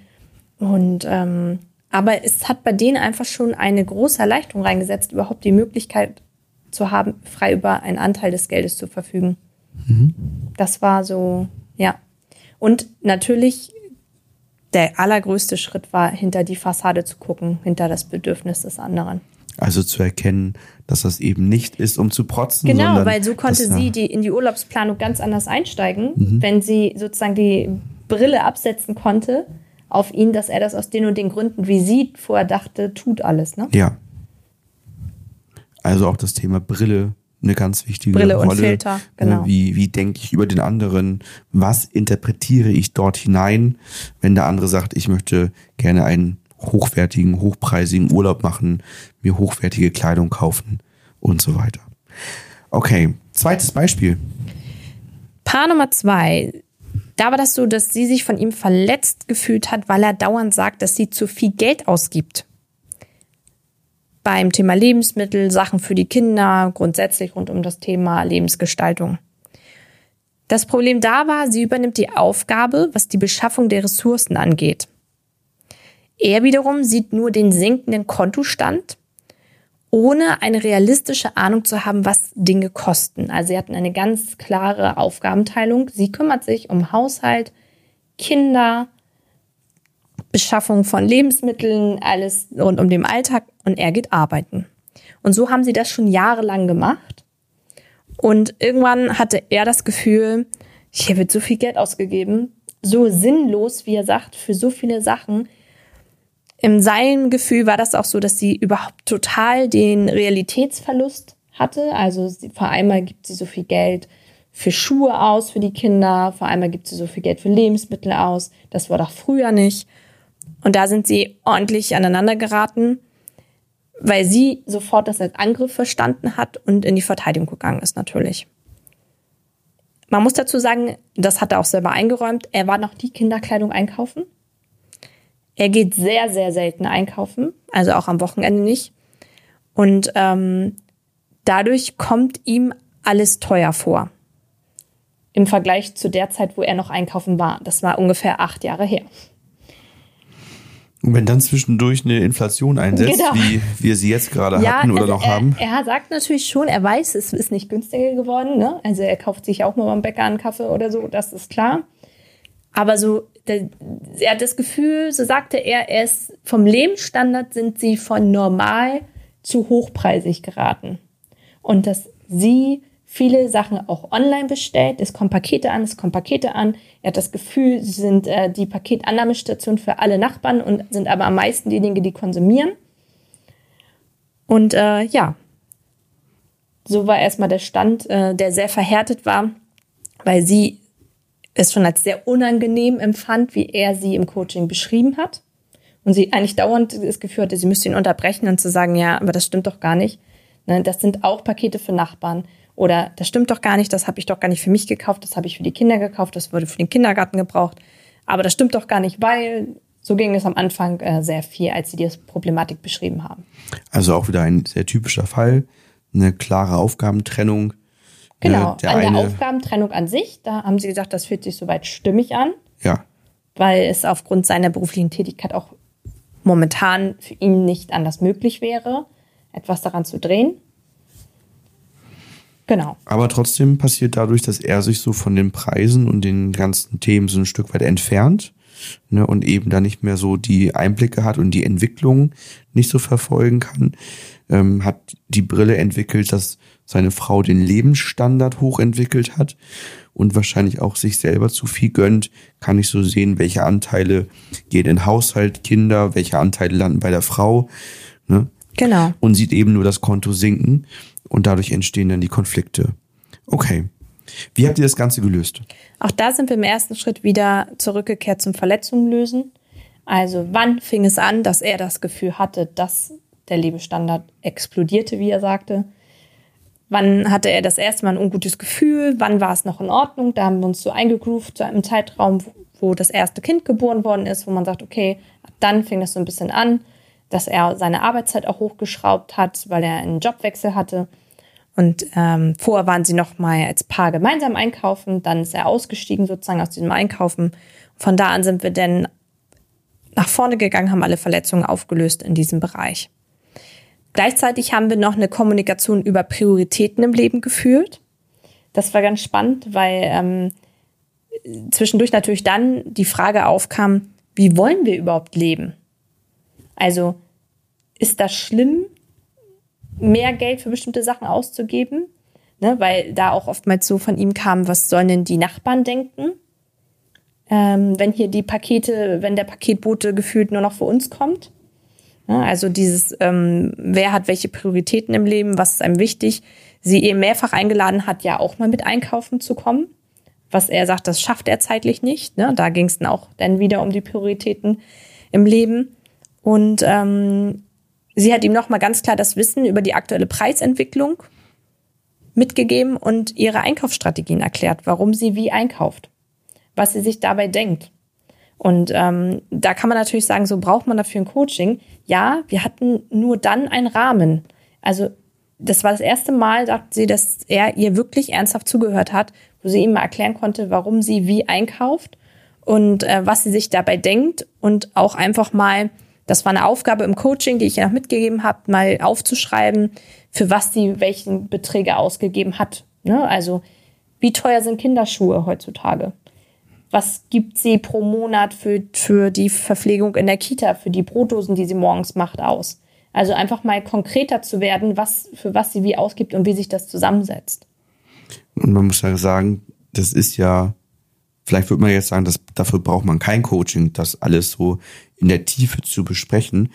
Und ähm, aber es hat bei denen einfach schon eine große Erleichterung reingesetzt, überhaupt die Möglichkeit zu haben, frei über einen Anteil des Geldes zu verfügen. Das war so, ja. Und natürlich der allergrößte Schritt war, hinter die Fassade zu gucken, hinter das Bedürfnis des anderen. Also zu erkennen, dass das eben nicht ist, um zu protzen. Genau, weil so konnte sie die in die Urlaubsplanung ganz anders einsteigen, wenn sie sozusagen die Brille absetzen konnte auf ihn, dass er das aus den und den Gründen, wie sie vorher dachte, tut alles. Ne? Ja. Also auch das Thema Brille eine ganz wichtige Brille und Rolle. Filter, genau. Äh, Wie, wie denke ich über den anderen? Was interpretiere ich dort hinein, wenn der andere sagt, ich möchte gerne einen hochwertigen, hochpreisigen Urlaub machen, mir hochwertige Kleidung kaufen und so weiter. Okay, zweites Beispiel. Paar Nummer zwei. Da war das so, dass sie sich von ihm verletzt gefühlt hat, weil er dauernd sagt, dass sie zu viel Geld ausgibt. Beim Thema Lebensmittel, Sachen für die Kinder, grundsätzlich rund um das Thema Lebensgestaltung. Das Problem da war, sie übernimmt die Aufgabe, was die Beschaffung der Ressourcen angeht. Er wiederum sieht nur den sinkenden Kontostand, ohne eine realistische Ahnung zu haben, was Dinge kosten. Also sie hatten eine ganz klare Aufgabenteilung. Sie kümmert sich um Haushalt, Kinder, Beschaffung von Lebensmitteln, alles rund um den Alltag und er geht arbeiten. Und so haben sie das schon jahrelang gemacht. Und irgendwann hatte er das Gefühl, hier wird so viel Geld ausgegeben, so sinnlos, wie er sagt, für so viele Sachen. In seinem Gefühl war das auch so, dass sie überhaupt total den Realitätsverlust hatte. Also vor einmal gibt sie so viel Geld für Schuhe aus für die Kinder, vor einmal gibt sie so viel Geld für Lebensmittel aus. Das war doch früher nicht. Und da sind sie ordentlich aneinander geraten, weil sie sofort das als Angriff verstanden hat und in die Verteidigung gegangen ist natürlich. Man muss dazu sagen, das hat er auch selber eingeräumt, er war noch die Kinderkleidung einkaufen. Er geht sehr, sehr selten einkaufen, also auch am Wochenende nicht. Und ähm, dadurch kommt ihm alles teuer vor. Im Vergleich zu der Zeit, wo er noch einkaufen war. Das war ungefähr acht Jahre her. Und wenn dann zwischendurch eine Inflation einsetzt, Genau. wie wir sie jetzt gerade hatten oder also noch er, haben, Er sagt natürlich schon, er weiß, es ist nicht günstiger geworden. Ne? Also er kauft sich auch mal beim Bäcker einen Kaffee oder so, das ist klar. Aber so, der, er hat das Gefühl, so sagte er, er ist vom Lebensstandard sind sie von normal zu hochpreisig geraten. Und dass sie viele Sachen auch online bestellt. Es kommen Pakete an, es kommen Pakete an. Er hat das Gefühl, sie sind äh, die Paketannahmestation für alle Nachbarn und sind aber am meisten diejenigen, die konsumieren. Und äh, ja, so war erstmal der Stand, äh, der sehr verhärtet war, weil sie es schon als sehr unangenehm empfand, wie er sie im Coaching beschrieben hat. Und sie eigentlich dauernd das Gefühl hatte, sie müsste ihn unterbrechen und zu sagen, ja, aber das stimmt doch gar nicht. Ne, das sind auch Pakete für Nachbarn. Oder das stimmt doch gar nicht, das habe ich doch gar nicht für mich gekauft, das habe ich für die Kinder gekauft, das wurde für den Kindergarten gebraucht. Aber das stimmt doch gar nicht, weil so ging es am Anfang äh, sehr viel, als sie die Problematik beschrieben haben. also auch wieder ein sehr typischer Fall, eine klare Aufgabentrennung. Genau, Äh, der an der eine, Aufgabentrennung an sich, da haben sie gesagt, das fühlt sich soweit stimmig an, ja, weil es aufgrund seiner beruflichen Tätigkeit auch momentan für ihn nicht anders möglich wäre, etwas daran zu drehen. Genau. Aber trotzdem passiert dadurch, dass er sich so von den Preisen und den ganzen Themen so ein Stück weit entfernt ne, und eben da nicht mehr so die Einblicke hat und die Entwicklung nicht so verfolgen kann, ähm, hat die Brille entwickelt, dass seine Frau den Lebensstandard hochentwickelt hat und wahrscheinlich auch sich selber zu viel gönnt, kann ich so sehen, welche Anteile gehen in Haushalt, Kinder, welche Anteile landen bei der Frau. Ne? Genau. Und sieht eben nur das Konto sinken und dadurch entstehen dann die Konflikte. Okay. Wie habt ihr das Ganze gelöst? Auch da sind wir im ersten Schritt wieder zurückgekehrt zum Verletzungen lösen. Also wann fing es an, dass er das Gefühl hatte, dass der Lebensstandard explodierte, wie er sagte? Wann hatte er das erste Mal ein ungutes Gefühl? Wann war es noch in Ordnung? Da haben wir uns so eingegroovt zu einem Zeitraum, wo das erste Kind geboren worden ist, wo man sagt, okay, dann fing das so ein bisschen an, dass er seine Arbeitszeit auch hochgeschraubt hat, weil er einen Jobwechsel hatte. Und ähm, vorher waren sie noch mal als Paar gemeinsam einkaufen, dann ist er ausgestiegen sozusagen aus diesem Einkaufen. Von da an sind wir dann nach vorne gegangen, haben alle Verletzungen aufgelöst in diesem Bereich. Gleichzeitig haben wir noch eine Kommunikation über Prioritäten im Leben geführt. Das war ganz spannend, weil ähm, zwischendurch natürlich dann die Frage aufkam, wie wollen wir überhaupt leben? Also ist das schlimm, mehr Geld für bestimmte Sachen auszugeben? Ne, weil da auch oftmals so von ihm kam, was sollen denn die Nachbarn denken? Ähm, wenn hier die Pakete, wenn der Paketbote gefühlt nur noch für uns kommt. Ja, also dieses, ähm, wer hat welche Prioritäten im Leben, was ist einem wichtig. Sie eben mehrfach eingeladen hat, ja auch mal mit einkaufen zu kommen. Was er sagt, das schafft er zeitlich nicht. Ne? Da ging es dann auch dann wieder um die Prioritäten im Leben. Und ähm, sie hat ihm nochmal ganz klar das Wissen über die aktuelle Preisentwicklung mitgegeben und ihre Einkaufsstrategien erklärt, warum sie wie einkauft, was sie sich dabei denkt. Und ähm, da kann man natürlich sagen, so braucht man dafür ein Coaching. Ja, wir hatten nur dann einen Rahmen. Also das war das erste Mal, sagt sie, dass er ihr wirklich ernsthaft zugehört hat, wo sie ihm mal erklären konnte, warum sie wie einkauft und äh, was sie sich dabei denkt und auch einfach mal, das war eine Aufgabe im Coaching, die ich ihr noch mitgegeben habe, mal aufzuschreiben, für was sie welchen Beträge ausgegeben hat. Ne? Also wie teuer sind Kinderschuhe heutzutage? Was gibt sie pro Monat für, für die Verpflegung in der Kita, für die Brotdosen, die sie morgens macht, aus? Also einfach mal konkreter zu werden, was, für was sie wie ausgibt und wie sich das zusammensetzt. Und man muss ja sagen, das ist ja, vielleicht würde man jetzt sagen, dass dafür braucht man kein Coaching, das alles so in der Tiefe zu besprechen.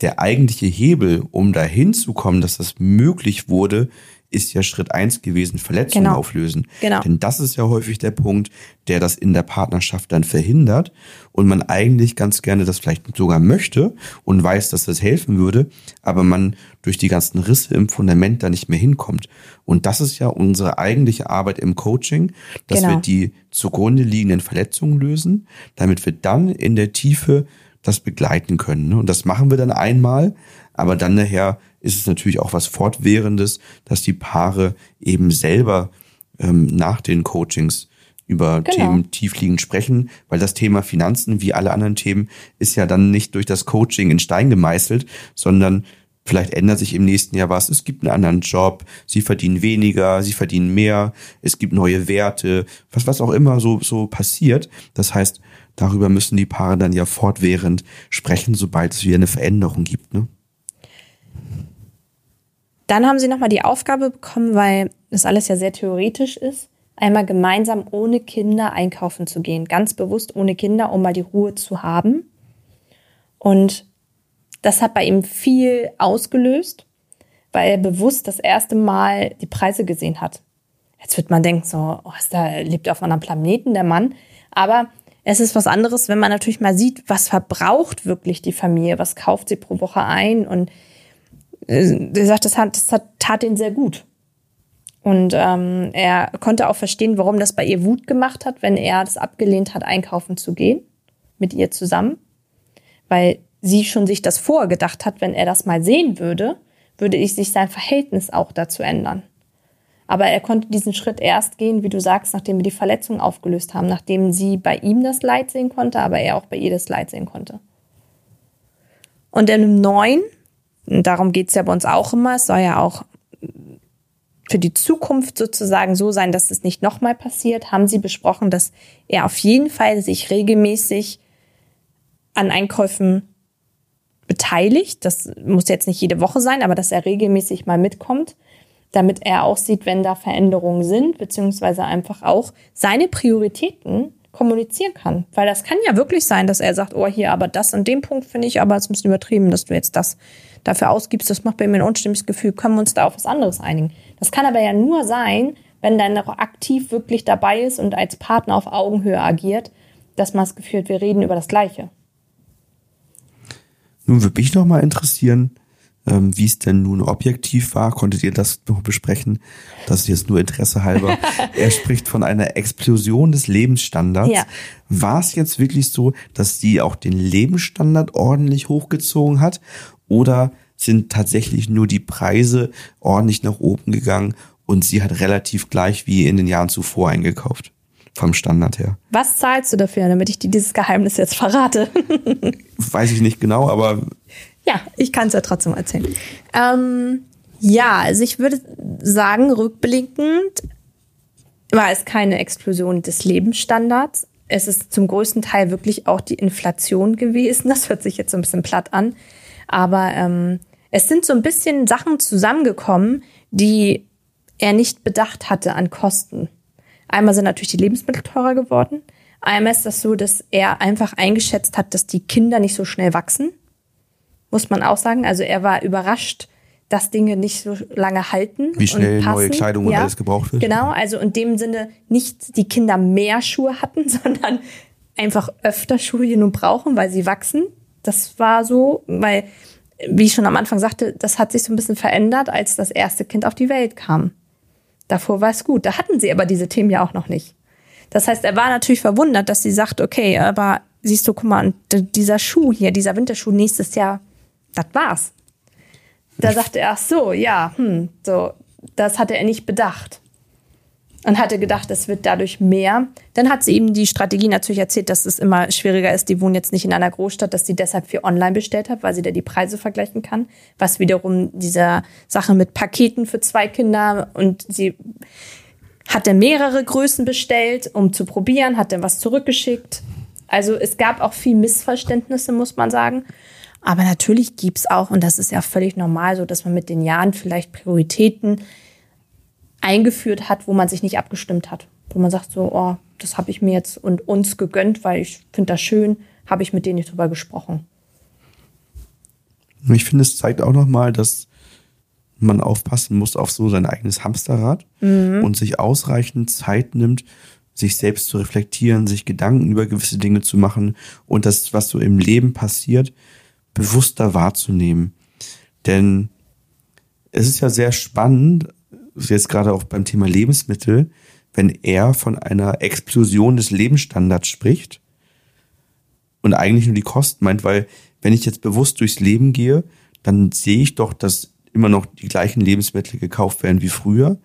Der eigentliche Hebel, um dahin zu kommen, dass das möglich wurde, ist ja Schritt eins gewesen, Verletzungen Genau. auflösen. Genau. Denn das ist ja häufig der Punkt, der das in der Partnerschaft dann verhindert und man eigentlich ganz gerne das vielleicht sogar möchte und weiß, dass das helfen würde, aber man durch die ganzen Risse im Fundament da nicht mehr hinkommt. Und das ist ja unsere eigentliche Arbeit im Coaching, dass Genau. wir die zugrunde liegenden Verletzungen lösen, damit wir dann in der Tiefe das begleiten können. ne? Und das machen wir dann einmal, aber dann nachher ist es natürlich auch was Fortwährendes, dass die Paare eben selber ähm, nach den Coachings über Genau. Themen tiefliegend sprechen, weil das Thema Finanzen, wie alle anderen Themen, ist ja dann nicht durch das Coaching in Stein gemeißelt, sondern vielleicht ändert sich im nächsten Jahr was. Es gibt einen anderen Job, sie verdienen weniger, sie verdienen mehr, es gibt neue Werte, was, was auch immer so, so passiert. Das heißt, darüber müssen die Paare dann ja fortwährend sprechen, sobald es wieder eine Veränderung gibt. Ne? Dann haben sie nochmal die Aufgabe bekommen, weil das alles ja sehr theoretisch ist, einmal gemeinsam ohne Kinder einkaufen zu gehen. Ganz bewusst ohne Kinder, um mal die Ruhe zu haben. Und das hat bei ihm viel ausgelöst, weil er bewusst das erste Mal die Preise gesehen hat. Jetzt wird man denken, so, oh, ist da lebt auf einem anderen Planeten, der Mann. Aber es ist was anderes, wenn man natürlich mal sieht, was verbraucht wirklich die Familie, was kauft sie pro Woche ein und äh, er sagt, das, hat, das hat, tat ihn sehr gut. Und ähm, er konnte auch verstehen, warum das bei ihr Wut gemacht hat, wenn er das abgelehnt hat, einkaufen zu gehen mit ihr zusammen. Weil sie schon sich das vorgedacht hat, wenn er das mal sehen würde, würde ich sich sein Verhältnis auch dazu ändern. Aber er konnte diesen Schritt erst gehen, wie du sagst, nachdem wir die Verletzung aufgelöst haben, nachdem sie bei ihm das Leid sehen konnte, aber er auch bei ihr das Leid sehen konnte. Und in dem neuen, darum geht's ja bei uns auch immer, es soll ja auch für die Zukunft sozusagen so sein, dass es nicht nochmal passiert, haben sie besprochen, dass er auf jeden Fall sich regelmäßig an Einkäufen beteiligt. Das muss jetzt nicht jede Woche sein, aber dass er regelmäßig mal mitkommt damit er auch sieht, wenn da Veränderungen sind, beziehungsweise einfach auch seine Prioritäten kommunizieren kann. Weil das kann ja wirklich sein, dass er sagt, oh hier, aber das an dem Punkt finde ich aber es ein bisschen übertrieben, dass du jetzt das dafür ausgibst. Das macht bei mir ein unstimmiges Gefühl. Können wir uns da auf was anderes einigen? Das kann aber ja nur sein, wenn dann noch aktiv wirklich dabei ist und als Partner auf Augenhöhe agiert, dass man das Gefühl hat, wir reden über das Gleiche. Nun würde mich noch mal interessieren, ähm, wie es denn nun objektiv war. Konntet ihr das noch besprechen? Das ist jetzt nur Interesse halber. er spricht von einer Explosion des Lebensstandards. Ja. War es jetzt wirklich so, dass sie auch den Lebensstandard ordentlich hochgezogen hat? Oder sind tatsächlich nur die Preise ordentlich nach oben gegangen und sie hat relativ gleich wie in den Jahren zuvor eingekauft? Vom Standard her. Was zahlst du dafür, damit ich dir dieses Geheimnis jetzt verrate? Weiß ich nicht genau, aber Ja, ich kann es ja trotzdem erzählen. Ähm, ja, also ich würde sagen, rückblickend war es keine Explosion des Lebensstandards. Es ist zum größten Teil wirklich auch die Inflation gewesen. Das hört sich jetzt so ein bisschen platt an. Aber ähm, es sind so ein bisschen Sachen zusammengekommen, die er nicht bedacht hatte an Kosten. Einmal sind natürlich die Lebensmittel teurer geworden. Einmal ist das so, dass er einfach eingeschätzt hat, dass die Kinder nicht so schnell wachsen muss man auch sagen. Also er war überrascht, dass Dinge nicht so lange halten. Wie schnell neue Kleidung und alles gebraucht wird. Genau, also in dem Sinne nicht die Kinder mehr Schuhe hatten, sondern einfach öfter Schuhe nun brauchen, weil sie wachsen. Das war so, weil, wie ich schon am Anfang sagte, das hat sich so ein bisschen verändert, als das erste Kind auf die Welt kam. Davor war es gut. Da hatten sie aber diese Themen ja auch noch nicht. Das heißt, er war natürlich verwundert, dass sie sagt, okay, aber siehst du, guck mal, dieser Schuh hier, dieser Winterschuh nächstes Jahr, das war's. Da sagte er, ach so, ja, hm, so, das hatte er nicht bedacht. Und hatte gedacht, es wird dadurch mehr. Dann hat sie ihm die Strategie natürlich erzählt, dass es immer schwieriger ist. Die wohnen jetzt nicht in einer Großstadt, dass sie deshalb für online bestellt hat, weil sie da die Preise vergleichen kann. Was wiederum dieser Sache mit Paketen für zwei Kinder und sie hat dann mehrere Größen bestellt, um zu probieren, hat dann was zurückgeschickt. Also es gab auch viel Missverständnisse, muss man sagen. Aber natürlich gibt's auch, und das ist ja völlig normal, so dass man mit den Jahren vielleicht Prioritäten eingeführt hat, wo man sich nicht abgestimmt hat. Wo man sagt so, oh, das habe ich mir jetzt und uns gegönnt, weil ich finde das schön, habe ich mit denen nicht drüber gesprochen. Ich finde, es zeigt auch nochmal, dass man aufpassen muss auf so sein eigenes Hamsterrad und sich ausreichend Zeit nimmt, sich selbst zu reflektieren, sich Gedanken über gewisse Dinge zu machen und das, was so im Leben passiert, bewusster wahrzunehmen. Denn es ist ja sehr spannend, jetzt gerade auch beim Thema Lebensmittel, wenn er von einer Explosion des Lebensstandards spricht und eigentlich nur die Kosten meint, weil wenn ich jetzt bewusst durchs Leben gehe, dann sehe ich doch, dass immer noch die gleichen Lebensmittel gekauft werden wie früher.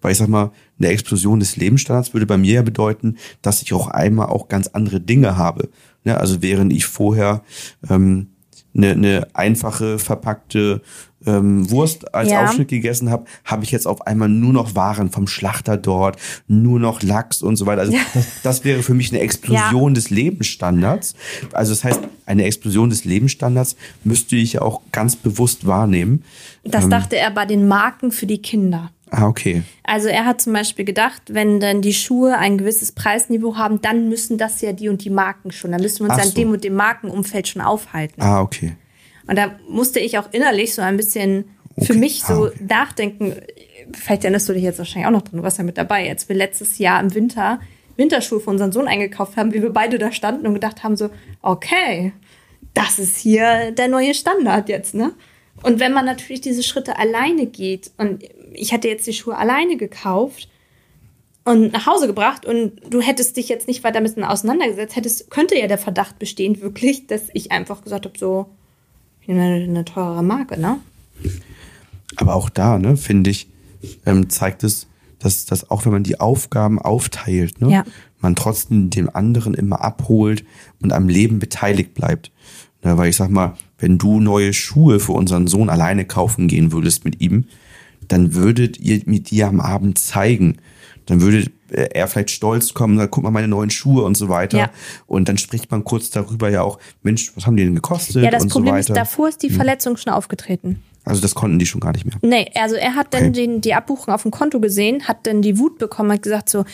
Weil ich sag mal, eine Explosion des Lebensstandards würde bei mir ja bedeuten, dass ich auch einmal auch ganz andere Dinge habe. Ja, also während ich vorher ähm, eine, eine einfache verpackte ähm, Wurst als Ja. Aufschnitt gegessen habe, habe ich jetzt auf einmal nur noch Waren vom Schlachter dort, nur noch Lachs und so weiter. Also das, das wäre für mich eine Explosion des Lebensstandards. Also das heißt, eine Explosion des Lebensstandards müsste ich ja auch ganz bewusst wahrnehmen. Das dachte er bei den Marken für die Kinder. Ah, okay. Also er hat zum Beispiel gedacht, wenn dann die Schuhe ein gewisses Preisniveau haben, dann müssen das ja die und die Marken schon. Dann müssen wir uns Ach ja in so. dem und dem Markenumfeld schon aufhalten. Ah, okay. Und da musste ich auch innerlich so ein bisschen für Okay. mich so Ah, okay. nachdenken. Vielleicht erinnerst du dich jetzt wahrscheinlich auch noch dran, du warst ja mit dabei, als wir letztes Jahr im Winter Winterschuhe für unseren Sohn eingekauft haben, wie wir beide da standen und gedacht haben so, okay, das ist hier der neue Standard jetzt, ne? Und wenn man natürlich diese Schritte alleine geht und ich hätte jetzt die Schuhe alleine gekauft und nach Hause gebracht und du hättest dich jetzt nicht weiter mit auseinandergesetzt, hättest, könnte ja der Verdacht bestehen, wirklich, dass ich einfach gesagt habe, so, ich nehme eine, eine teurere Marke, ne? Aber auch da, ne, finde ich, ähm, zeigt es, dass, dass auch wenn man die Aufgaben aufteilt, ne, Ja. man trotzdem dem anderen immer abholt und am Leben beteiligt bleibt. Ne, weil ich sag mal, wenn du neue Schuhe für unseren Sohn alleine kaufen gehen würdest mit ihm, dann würdet ihr mit dir am Abend zeigen. Dann würde äh, er vielleicht stolz kommen, sagt, guck mal meine neuen Schuhe und so weiter. Ja. Und dann spricht man kurz darüber ja auch, Mensch, was haben die denn gekostet Ja, das und Problem so ist, weiter. davor ist die Verletzung schon aufgetreten. Also das konnten die schon gar nicht mehr. Nee, also er hat dann Okay. den, die Abbuchung auf dem Konto gesehen, hat dann die Wut bekommen, hat gesagt so,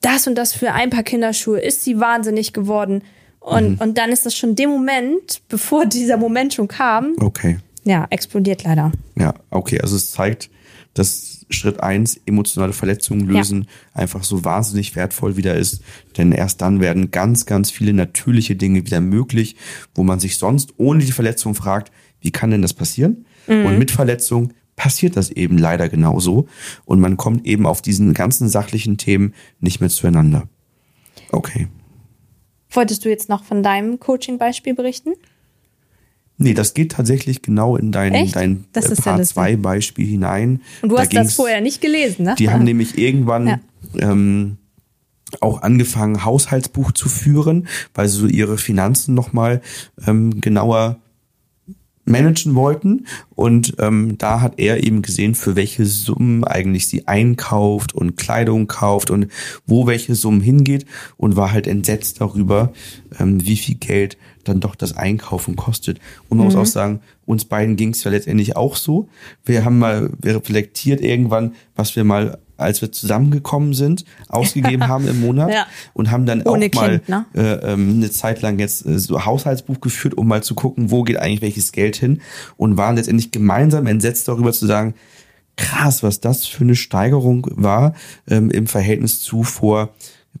das und das für ein paar Kinderschuhe, ist sie wahnsinnig geworden. Und, Mhm. und dann ist das schon dem Moment, bevor dieser Moment schon kam, Okay. ja, explodiert leider. Ja, okay. Also es zeigt, dass Schritt eins emotionale Verletzungen lösen, einfach so wahnsinnig wertvoll wieder ist. Denn erst dann werden ganz, ganz viele natürliche Dinge wieder möglich, wo man sich sonst ohne die Verletzung fragt, wie kann denn das passieren? Und mit Verletzung passiert das eben leider genauso. Und man kommt eben auf diesen ganzen sachlichen Themen nicht mehr zueinander. Okay. Wolltest du jetzt noch von deinem Coaching-Beispiel berichten? Nee, das geht tatsächlich genau in dein, Echt? dein Das äh, Part lustig. 2 Beispiel hinein. Und du Da hast das vorher nicht gelesen, ne? Die haben nämlich irgendwann Ja. ähm, auch angefangen, Haushaltsbuch zu führen, weil sie so ihre Finanzen nochmal ähm, genauer managen wollten. Und ähm, da hat er eben gesehen, für welche Summen eigentlich sie einkauft und Kleidung kauft und wo welche Summen hingeht und war halt entsetzt darüber, ähm, wie viel Geld dann doch das Einkaufen kostet. Und man muss auch sagen, uns beiden ging es ja letztendlich auch so. Wir haben mal reflektiert irgendwann, was wir mal als wir zusammengekommen sind, ausgegeben haben im Monat Ja. und haben dann Ohne auch mal Kind, ne? äh, ähm, eine Zeit lang jetzt äh, so Haushaltsbuch geführt, um mal zu gucken, wo geht eigentlich welches Geld hin und waren letztendlich gemeinsam entsetzt darüber zu sagen, krass, was das für eine Steigerung war ähm, im Verhältnis zu vor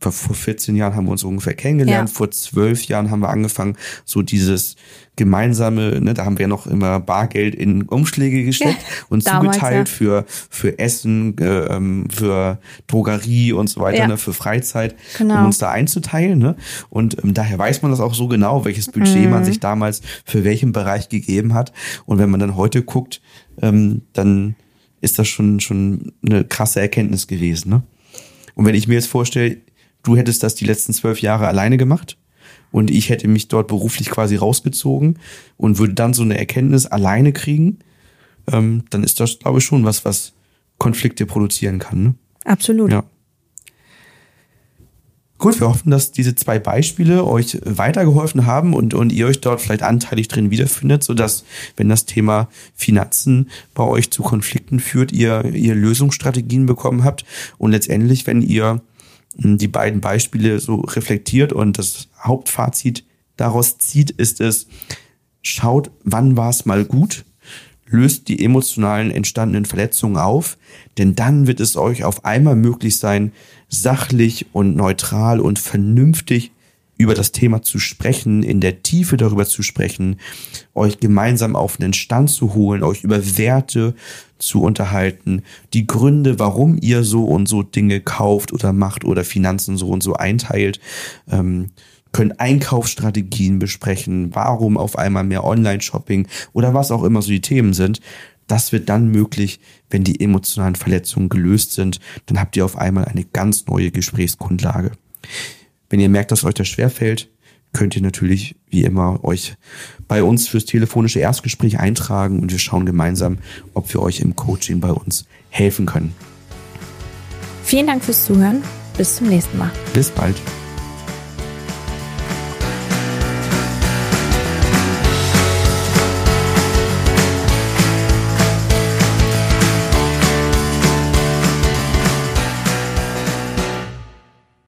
vor vor 14 Jahren haben wir uns ungefähr kennengelernt, Ja. vor zwölf Jahren haben wir angefangen, so dieses gemeinsame, ne, da haben wir noch immer Bargeld in Umschläge gesteckt Ja, und damals, zugeteilt ja. für, für Essen, äh, für Drogerie und so weiter, ne, für Freizeit, Genau. um uns da einzuteilen. Ne? Und ähm, daher weiß man das auch so genau, welches Budget Mhm. man sich damals für welchen Bereich gegeben hat. Und wenn man dann heute guckt, ähm, dann ist das schon, schon eine krasse Erkenntnis gewesen. Ne? Und wenn ich mir jetzt vorstelle, du hättest das die letzten zwölf Jahre alleine gemacht und ich hätte mich dort beruflich quasi rausgezogen und würde dann so eine Erkenntnis alleine kriegen, ähm, dann ist das, glaube ich, schon was, was Konflikte produzieren kann. Ne? Absolut. Ja. Gut, wir hoffen, dass diese zwei Beispiele euch weitergeholfen haben und, und ihr euch dort vielleicht anteilig drin wiederfindet, sodass, wenn das Thema Finanzen bei euch zu Konflikten führt, ihr, ihr Lösungsstrategien bekommen habt und letztendlich, wenn ihr die beiden Beispiele so reflektiert und das Hauptfazit daraus zieht, ist es, schaut, wann war es mal gut, löst die emotionalen entstandenen Verletzungen auf, denn dann wird es euch auf einmal möglich sein, sachlich und neutral und vernünftig über das Thema zu sprechen, in der Tiefe darüber zu sprechen, euch gemeinsam auf einen Stand zu holen, euch über Werte zu unterhalten, die Gründe, warum ihr so und so Dinge kauft oder macht oder Finanzen so und so einteilt, ähm, können Einkaufsstrategien besprechen, warum auf einmal mehr Online-Shopping oder was auch immer so die Themen sind. Das wird dann möglich, wenn die emotionalen Verletzungen gelöst sind. Dann habt ihr auf einmal eine ganz neue Gesprächsgrundlage. Wenn ihr merkt, dass euch das schwerfällt, könnt ihr natürlich wie immer euch bei uns fürs telefonische Erstgespräch eintragen und wir schauen gemeinsam, ob wir euch im Coaching bei uns helfen können. Vielen Dank fürs Zuhören. Bis zum nächsten Mal. Bis bald.